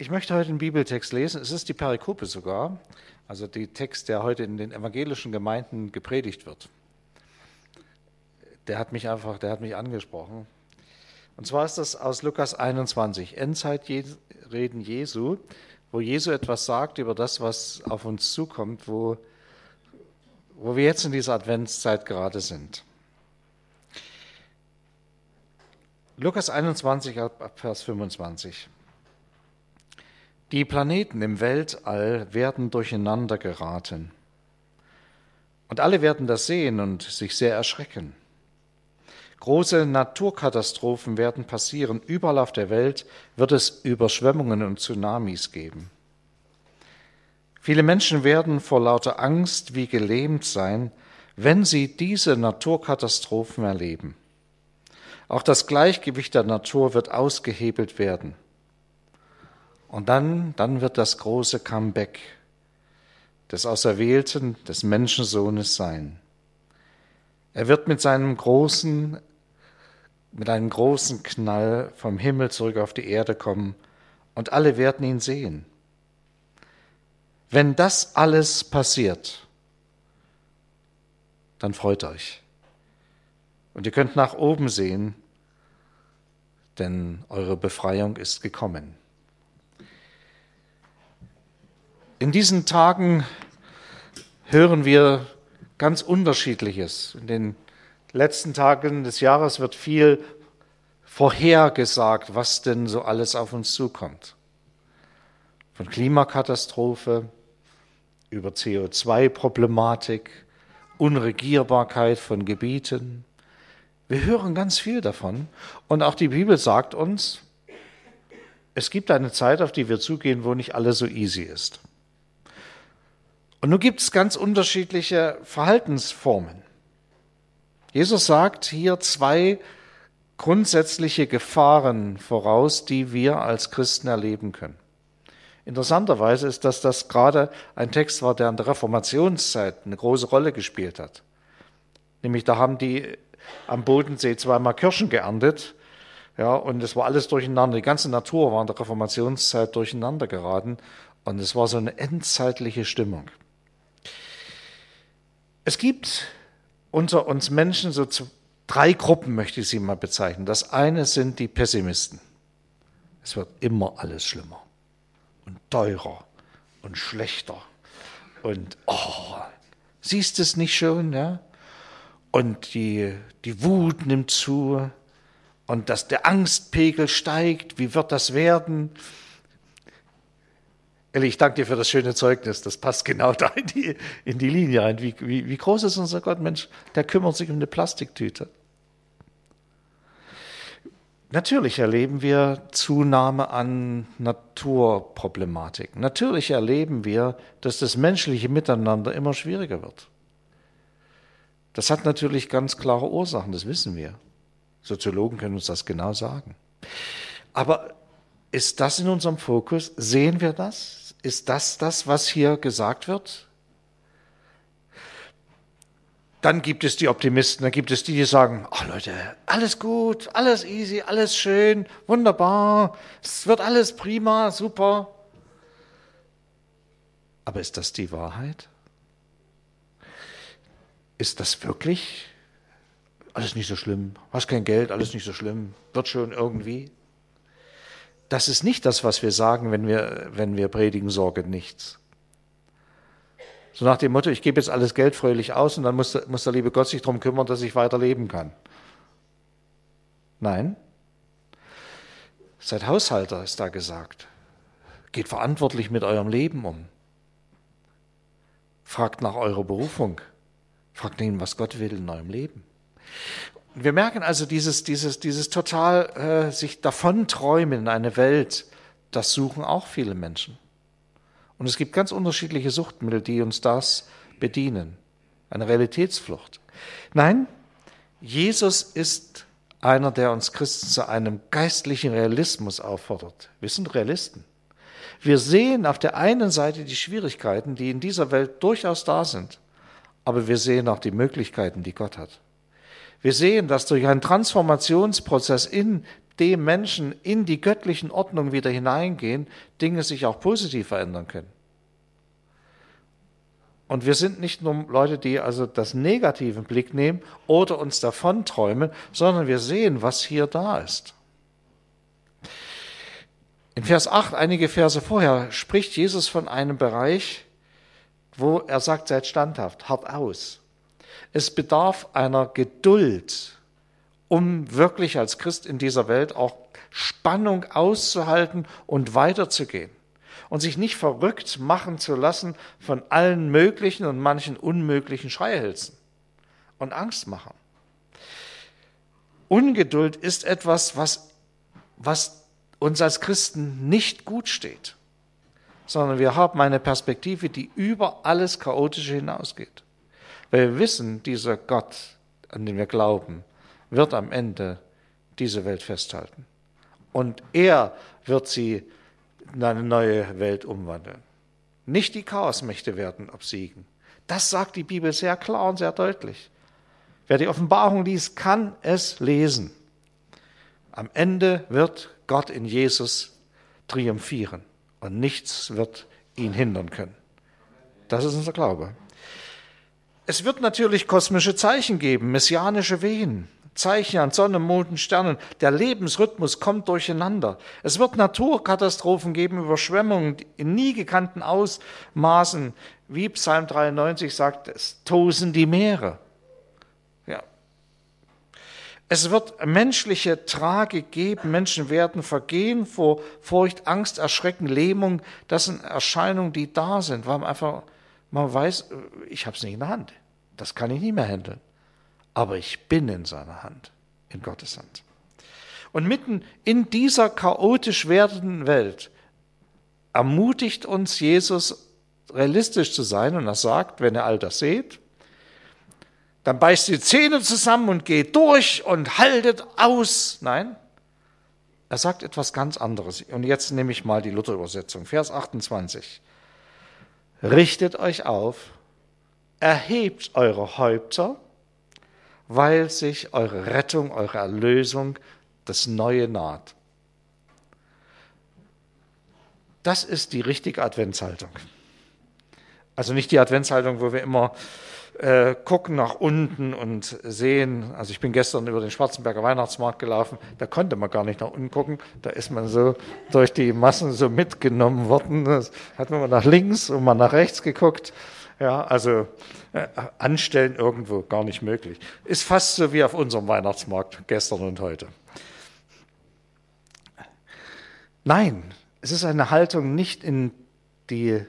Ich möchte heute einen Bibeltext lesen. Es ist die Perikope sogar, also der Text, der heute in den evangelischen Gemeinden gepredigt wird. Der hat mich einfach, der hat mich angesprochen. Und zwar ist das aus Lukas 21, Endzeitreden Jesu, wo Jesu etwas sagt über das, was auf uns zukommt, wo, wo wir jetzt in dieser Adventszeit gerade sind. Lukas 21 ab Vers 25. Die Planeten im Weltall werden durcheinander geraten. Und alle werden das sehen und sich sehr erschrecken. Große Naturkatastrophen werden passieren. Überall auf der Welt wird es Überschwemmungen und Tsunamis geben. Viele Menschen werden vor lauter Angst wie gelähmt sein, wenn sie diese Naturkatastrophen erleben. Auch das Gleichgewicht der Natur wird ausgehebelt werden. Und dann, dann wird das große Comeback des Auserwählten, des Menschensohnes sein. Er wird mit seinem großen, mit einem großen Knall vom Himmel zurück auf die Erde kommen und alle werden ihn sehen. Wenn das alles passiert, dann freut euch. Und ihr könnt nach oben sehen, denn eure Befreiung ist gekommen. In diesen Tagen hören wir ganz unterschiedliches. In den letzten Tagen des Jahres wird viel vorhergesagt, was denn so alles auf uns zukommt. Von Klimakatastrophe über CO2-Problematik, Unregierbarkeit von Gebieten, wir hören ganz viel davon. Und auch die Bibel sagt uns, es gibt eine Zeit, auf die wir zugehen, wo nicht alles so easy ist. Und nun gibt es ganz unterschiedliche Verhaltensformen. Jesus sagt hier zwei grundsätzliche Gefahren voraus, die wir als Christen erleben können. Interessanterweise ist, dass das gerade ein Text war, der in der Reformationszeit eine große Rolle gespielt hat. Nämlich da haben die am Bodensee zweimal Kirschen geerntet. Ja, und es war alles durcheinander. Die ganze Natur war in der Reformationszeit durcheinander geraten. Und es war so eine endzeitliche Stimmung. Es gibt unter uns Menschen so drei Gruppen, möchte ich sie mal bezeichnen. Das eine sind die Pessimisten. Es wird immer alles schlimmer und teurer und schlechter. Und oh, siehst es nicht schon? Ja? und die, die Wut nimmt zu und dass der Angstpegel steigt. Wie wird das werden? Elli, ich danke dir für das schöne Zeugnis. Das passt genau da in die, in die Linie rein. Wie, wie, wie groß ist unser Gott, Mensch? Der kümmert sich um eine Plastiktüte. Natürlich erleben wir Zunahme an Naturproblematiken. Natürlich erleben wir, dass das menschliche Miteinander immer schwieriger wird. Das hat natürlich ganz klare Ursachen, das wissen wir. Soziologen können uns das genau sagen. Aber ist das in unserem Fokus? Sehen wir das? Ist das das, was hier gesagt wird? Dann gibt es die Optimisten, dann gibt es die, die sagen, ach Leute, alles gut, alles easy, alles schön, wunderbar, es wird alles prima, super. Aber ist das die Wahrheit? ist das wirklich alles nicht so schlimm? Hast kein Geld, alles nicht so schlimm, wird schon irgendwie. Das ist nicht das, was wir sagen, wenn wir, wenn wir predigen, Sorge nichts. So nach dem Motto, ich gebe jetzt alles Geld fröhlich aus und dann muss, muss der liebe Gott sich darum kümmern, dass ich weiter leben kann. Nein. Seid Haushalter, ist da gesagt. Geht verantwortlich mit eurem Leben um. Fragt nach eurer Berufung. Fragt ihn, was Gott will in eurem Leben. Wir merken also dieses, dieses, dieses total äh, sich davonträumen in eine Welt, das suchen auch viele Menschen. Und es gibt ganz unterschiedliche Suchtmittel, die uns das bedienen. Eine Realitätsflucht. Nein, Jesus ist einer, der uns Christen zu einem geistlichen Realismus auffordert. Wir sind Realisten. Wir sehen auf der einen Seite die Schwierigkeiten, die in dieser Welt durchaus da sind aber wir sehen auch die Möglichkeiten, die Gott hat. Wir sehen, dass durch einen Transformationsprozess in dem Menschen in die göttlichen Ordnung wieder hineingehen, Dinge sich auch positiv verändern können. Und wir sind nicht nur Leute, die also das Negative im Blick nehmen oder uns davon träumen, sondern wir sehen, was hier da ist. In Vers 8, einige Verse vorher, spricht Jesus von einem Bereich, wo er sagt, seid standhaft, hart aus. Es bedarf einer Geduld, um wirklich als Christ in dieser Welt auch Spannung auszuhalten und weiterzugehen und sich nicht verrückt machen zu lassen von allen möglichen und manchen unmöglichen Schreihälsen und Angst machen. Ungeduld ist etwas, was, was uns als Christen nicht gut steht, sondern wir haben eine Perspektive, die über alles Chaotische hinausgeht. Weil wir wissen, dieser Gott, an den wir glauben, wird am Ende diese Welt festhalten. Und er wird sie in eine neue Welt umwandeln. Nicht die Chaosmächte werden obsiegen. Das sagt die Bibel sehr klar und sehr deutlich. Wer die Offenbarung liest, kann es lesen. Am Ende wird Gott in Jesus triumphieren und nichts wird ihn hindern können. Das ist unser Glaube. Es wird natürlich kosmische Zeichen geben, messianische Wehen. Zeichen an Sonne, Mond und Sternen. Der Lebensrhythmus kommt durcheinander. Es wird Naturkatastrophen geben, Überschwemmungen in nie gekannten Ausmaßen. Wie Psalm 93 sagt, es tosen die Meere. Ja. Es wird menschliche Tragik geben. Menschen werden vergehen vor Furcht, Angst, Erschrecken, Lähmung. Das sind Erscheinungen, die da sind, weil man einfach, man weiß, ich habe es nicht in der Hand. Das kann ich nicht mehr handeln aber ich bin in seiner Hand, in Gottes Hand. Und mitten in dieser chaotisch werdenden Welt ermutigt uns Jesus, realistisch zu sein und er sagt, wenn ihr all das seht, dann beißt die Zähne zusammen und geht durch und haltet aus. Nein, er sagt etwas ganz anderes. Und jetzt nehme ich mal die Luther-Übersetzung, Vers 28. Richtet euch auf, erhebt eure Häupter, weil sich eure Rettung, eure Erlösung, das Neue naht. Das ist die richtige Adventshaltung. Also nicht die Adventshaltung, wo wir immer äh, gucken nach unten und sehen. Also ich bin gestern über den Schwarzenberger Weihnachtsmarkt gelaufen, da konnte man gar nicht nach unten gucken. Da ist man so durch die Massen so mitgenommen worden. Da hat man mal nach links und mal nach rechts geguckt. Ja, also äh, anstellen irgendwo gar nicht möglich. Ist fast so wie auf unserem Weihnachtsmarkt gestern und heute. Nein, es ist eine Haltung nicht in die,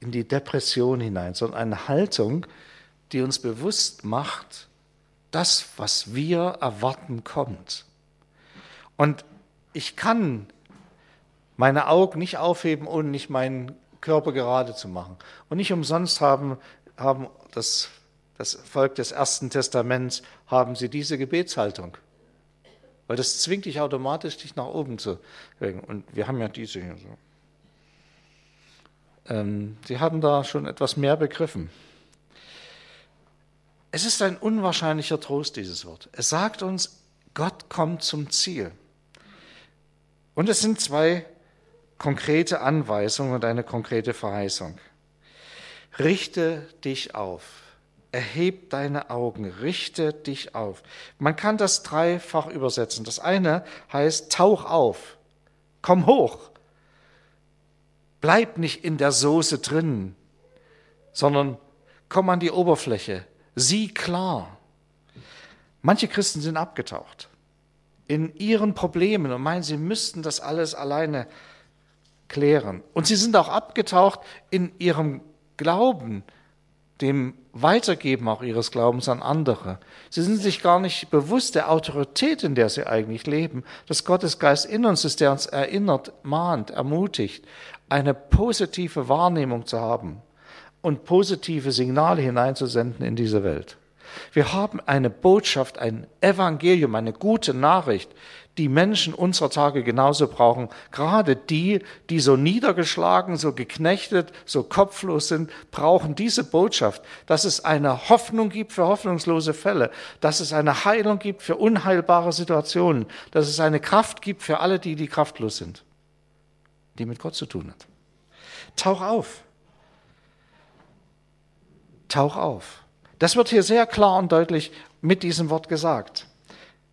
in die Depression hinein, sondern eine Haltung, die uns bewusst macht, das, was wir erwarten, kommt. Und ich kann meine Augen nicht aufheben, ohne nicht meinen Körper gerade zu machen. Und nicht umsonst haben, haben das, das Volk des Ersten Testaments, haben sie diese Gebetshaltung. Weil das zwingt dich automatisch, dich nach oben zu bewegen. Und wir haben ja diese hier so. Ähm, sie haben da schon etwas mehr begriffen. Es ist ein unwahrscheinlicher Trost, dieses Wort. Es sagt uns, Gott kommt zum Ziel. Und es sind zwei konkrete Anweisung und eine konkrete Verheißung. Richte dich auf. Erheb deine Augen, richte dich auf. Man kann das dreifach übersetzen. Das eine heißt, tauch auf, komm hoch. Bleib nicht in der Soße drin, sondern komm an die Oberfläche, sieh klar. Manche Christen sind abgetaucht in ihren Problemen und meinen, sie müssten das alles alleine klären. Und sie sind auch abgetaucht in ihrem Glauben, dem Weitergeben auch ihres Glaubens an andere. Sie sind sich gar nicht bewusst der Autorität, in der sie eigentlich leben, dass Gottes Geist in uns ist, der uns erinnert, mahnt, ermutigt, eine positive Wahrnehmung zu haben und positive Signale hineinzusenden in diese Welt. Wir haben eine Botschaft, ein Evangelium, eine gute Nachricht, die Menschen unserer Tage genauso brauchen. Gerade die, die so niedergeschlagen, so geknechtet, so kopflos sind, brauchen diese Botschaft, dass es eine Hoffnung gibt für hoffnungslose Fälle, dass es eine Heilung gibt für unheilbare Situationen, dass es eine Kraft gibt für alle, die, die kraftlos sind, die mit Gott zu tun hat. Tauch auf. Tauch auf. Das wird hier sehr klar und deutlich mit diesem Wort gesagt.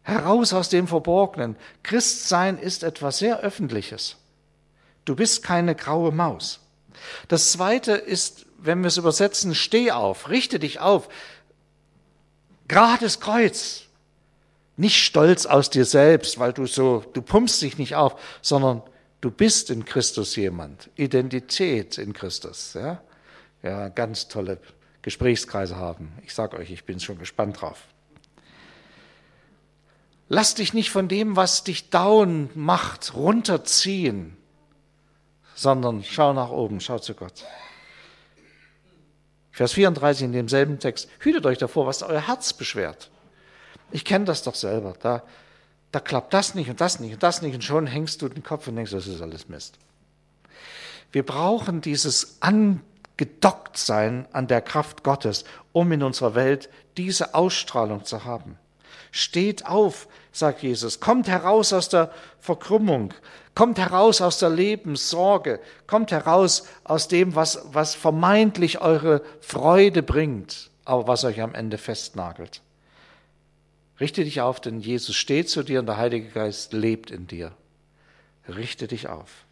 Heraus aus dem Verborgenen. Christsein ist etwas sehr Öffentliches. Du bist keine graue Maus. Das zweite ist, wenn wir es übersetzen, steh auf, richte dich auf. Gerades Kreuz. Nicht stolz aus dir selbst, weil du so, du pumpst dich nicht auf, sondern du bist in Christus jemand. Identität in Christus. Ja, ja ganz tolle Gesprächskreise haben. Ich sage euch, ich bin schon gespannt drauf. Lass dich nicht von dem, was dich down macht, runterziehen, sondern schau nach oben, schau zu Gott. Vers 34 in demselben Text. Hütet euch davor, was euer Herz beschwert. Ich kenne das doch selber. Da, da klappt das nicht und das nicht und das nicht und schon hängst du den Kopf und denkst, das ist alles Mist. Wir brauchen dieses Angedocktsein an der Kraft Gottes, um in unserer Welt diese Ausstrahlung zu haben. Steht auf, sagt Jesus, kommt heraus aus der Verkrümmung, kommt heraus aus der Lebenssorge, kommt heraus aus dem, was, was vermeintlich eure Freude bringt, aber was euch am Ende festnagelt. Richte dich auf, denn Jesus steht zu dir und der Heilige Geist lebt in dir. Richte dich auf.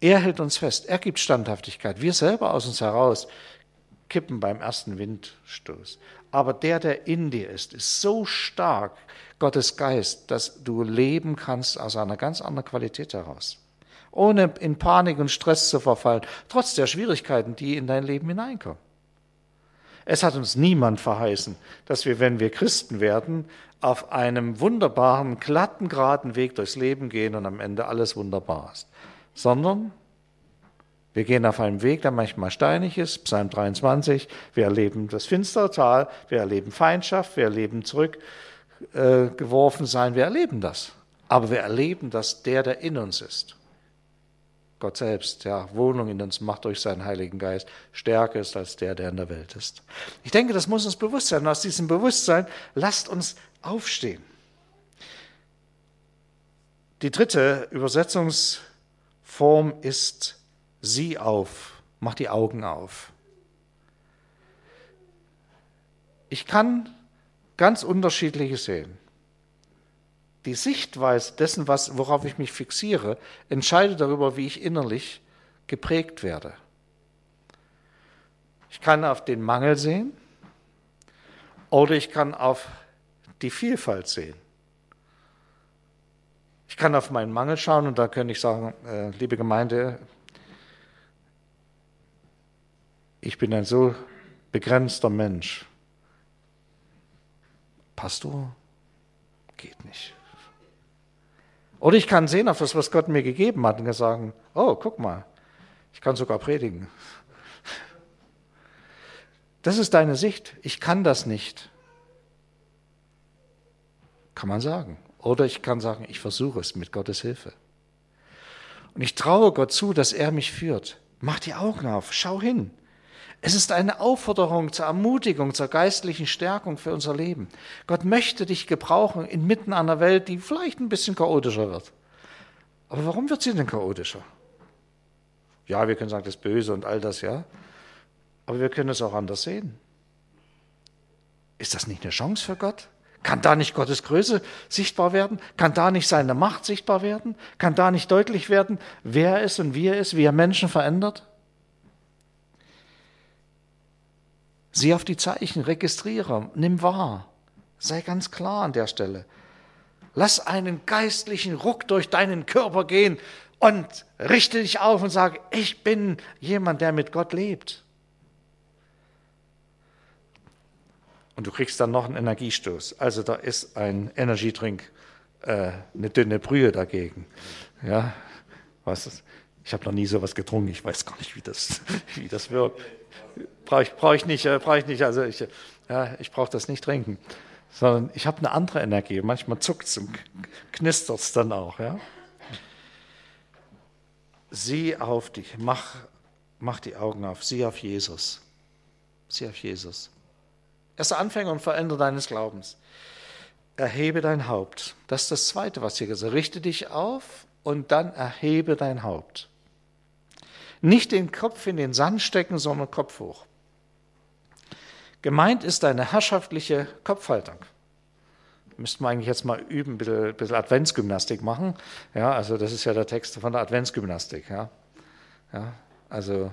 Er hält uns fest, er gibt Standhaftigkeit. Wir selber aus uns heraus kippen beim ersten Windstoß. Aber der, der in dir ist, ist so stark, Gottes Geist, dass du leben kannst aus einer ganz anderen Qualität heraus. Ohne in Panik und Stress zu verfallen, trotz der Schwierigkeiten, die in dein Leben hineinkommen. Es hat uns niemand verheißen, dass wir, wenn wir Christen werden, auf einem wunderbaren, glatten, geraden Weg durchs Leben gehen und am Ende alles wunderbar ist. Sondern wir gehen auf einem Weg, der manchmal steinig ist, Psalm 23. Wir erleben das finstere Tal, wir erleben Feindschaft, wir erleben zurück äh, sein. Wir erleben das. Aber wir erleben, dass der, der in uns ist, Gott selbst, ja, Wohnung in uns macht durch seinen Heiligen Geist, stärker ist als der, der in der Welt ist. Ich denke, das muss uns bewusst sein. Und aus diesem Bewusstsein lasst uns aufstehen. Die dritte Übersetzungsform ist sieh auf, mach die Augen auf. Ich kann ganz unterschiedliche sehen. Die Sichtweise dessen, was, worauf ich mich fixiere, entscheidet darüber, wie ich innerlich geprägt werde. Ich kann auf den Mangel sehen oder ich kann auf die Vielfalt sehen. Ich kann auf meinen Mangel schauen und da könnte ich sagen, äh, liebe Gemeinde, ich bin ein so begrenzter Mensch. Pastor, geht nicht. Oder ich kann sehen auf das, was Gott mir gegeben hat und sagen, oh, guck mal, ich kann sogar predigen. Das ist deine Sicht. Ich kann das nicht. Kann man sagen. Oder ich kann sagen, ich versuche es mit Gottes Hilfe. Und ich traue Gott zu, dass er mich führt. Mach die Augen auf, schau hin. Es ist eine Aufforderung zur Ermutigung, zur geistlichen Stärkung für unser Leben. Gott möchte dich gebrauchen inmitten einer Welt, die vielleicht ein bisschen chaotischer wird. Aber warum wird sie denn chaotischer? Ja, wir können sagen, das Böse und all das, ja. Aber wir können es auch anders sehen. Ist das nicht eine Chance für Gott? Kann da nicht Gottes Größe sichtbar werden? Kann da nicht seine Macht sichtbar werden? Kann da nicht deutlich werden, wer er ist und wie er ist, wie er Menschen verändert? Sieh auf die Zeichen, registriere, nimm wahr. Sei ganz klar an der Stelle. Lass einen geistlichen Ruck durch deinen Körper gehen und richte dich auf und sage, ich bin jemand, der mit Gott lebt. Und du kriegst dann noch einen Energiestoß. Also da ist ein Energietrink, äh, eine dünne Brühe dagegen. Ja, was ist? Ich habe noch nie sowas getrunken. Ich weiß gar nicht, wie das, wie das wirkt brauche ich, brauch ich nicht, äh, brauche ich nicht. Also ich, Ja, ich brauche das nicht trinken, sondern ich habe eine andere Energie. Manchmal zuckt es und knistert es dann auch. Ja? Sieh auf dich, mach, mach die Augen auf, sieh auf Jesus. Sieh auf Jesus. Er ist der Anfänger und Veränder deines Glaubens. Erhebe dein Haupt. Das ist das Zweite, was hier gesagt wird. Richte dich auf und dann erhebe dein Haupt. Nicht den Kopf in den Sand stecken, sondern Kopf hoch. Gemeint ist eine herrschaftliche Kopfhaltung. Müssten wir eigentlich jetzt mal üben, ein bisschen, bisschen Adventsgymnastik machen. Ja, also das ist ja der Text von der Adventsgymnastik. Ja, ja also,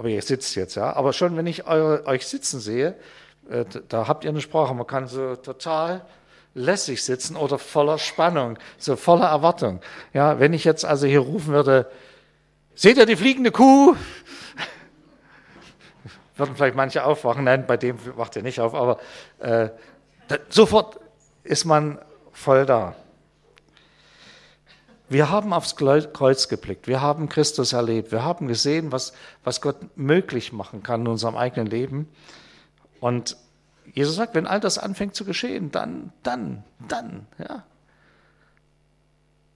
aber ihr sitzt jetzt, ja. Aber schon, wenn ich eure, euch sitzen sehe, äh, da habt ihr eine Sprache. Man kann so total lässig sitzen oder voller Spannung, so voller Erwartung. Ja, wenn ich jetzt also hier rufen würde, seht ihr die fliegende Kuh? Würden vielleicht manche aufwachen. Nein, bei dem wacht ihr nicht auf, aber äh, sofort ist man voll da. Wir haben aufs Kreuz geblickt, wir haben Christus erlebt, wir haben gesehen, was, was Gott möglich machen kann in unserem eigenen Leben. Und Jesus sagt, wenn all das anfängt zu geschehen, dann, dann, dann, ja,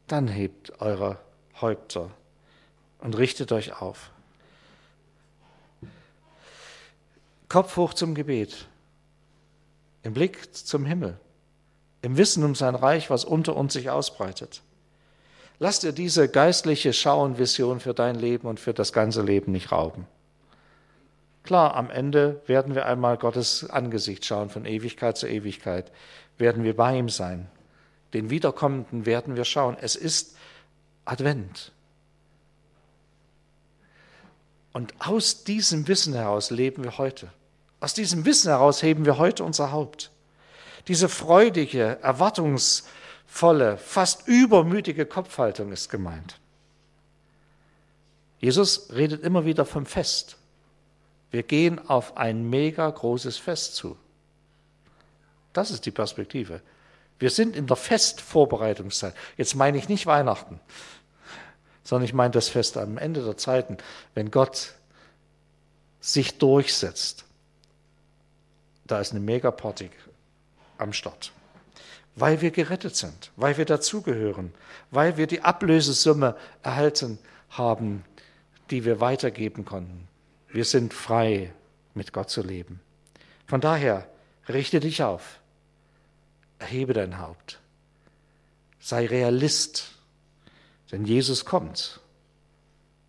dann hebt eure Häupter und richtet euch auf. Kopf hoch zum Gebet, im Blick zum Himmel, im Wissen um sein Reich, was unter uns sich ausbreitet. Lass dir diese geistliche Schau und Vision für dein Leben und für das ganze Leben nicht rauben. Klar, am Ende werden wir einmal Gottes Angesicht schauen, von Ewigkeit zu Ewigkeit werden wir bei ihm sein. Den Wiederkommenden werden wir schauen. Es ist Advent. Und aus diesem Wissen heraus leben wir heute. Aus diesem Wissen heraus heben wir heute unser Haupt. Diese freudige, erwartungsvolle, fast übermütige Kopfhaltung ist gemeint. Jesus redet immer wieder vom Fest. Wir gehen auf ein mega großes Fest zu. Das ist die Perspektive. Wir sind in der Festvorbereitungszeit. Jetzt meine ich nicht Weihnachten sondern ich meine das Fest am Ende der Zeiten, wenn Gott sich durchsetzt. Da ist eine Megaparty am Start. Weil wir gerettet sind, weil wir dazugehören, weil wir die Ablösesumme erhalten haben, die wir weitergeben konnten. Wir sind frei, mit Gott zu leben. Von daher, richte dich auf, erhebe dein Haupt, sei Realist denn Jesus kommt.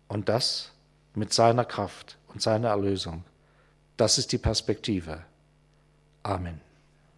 Und das mit seiner Kraft und seiner Erlösung. Das ist die Perspektive. Amen.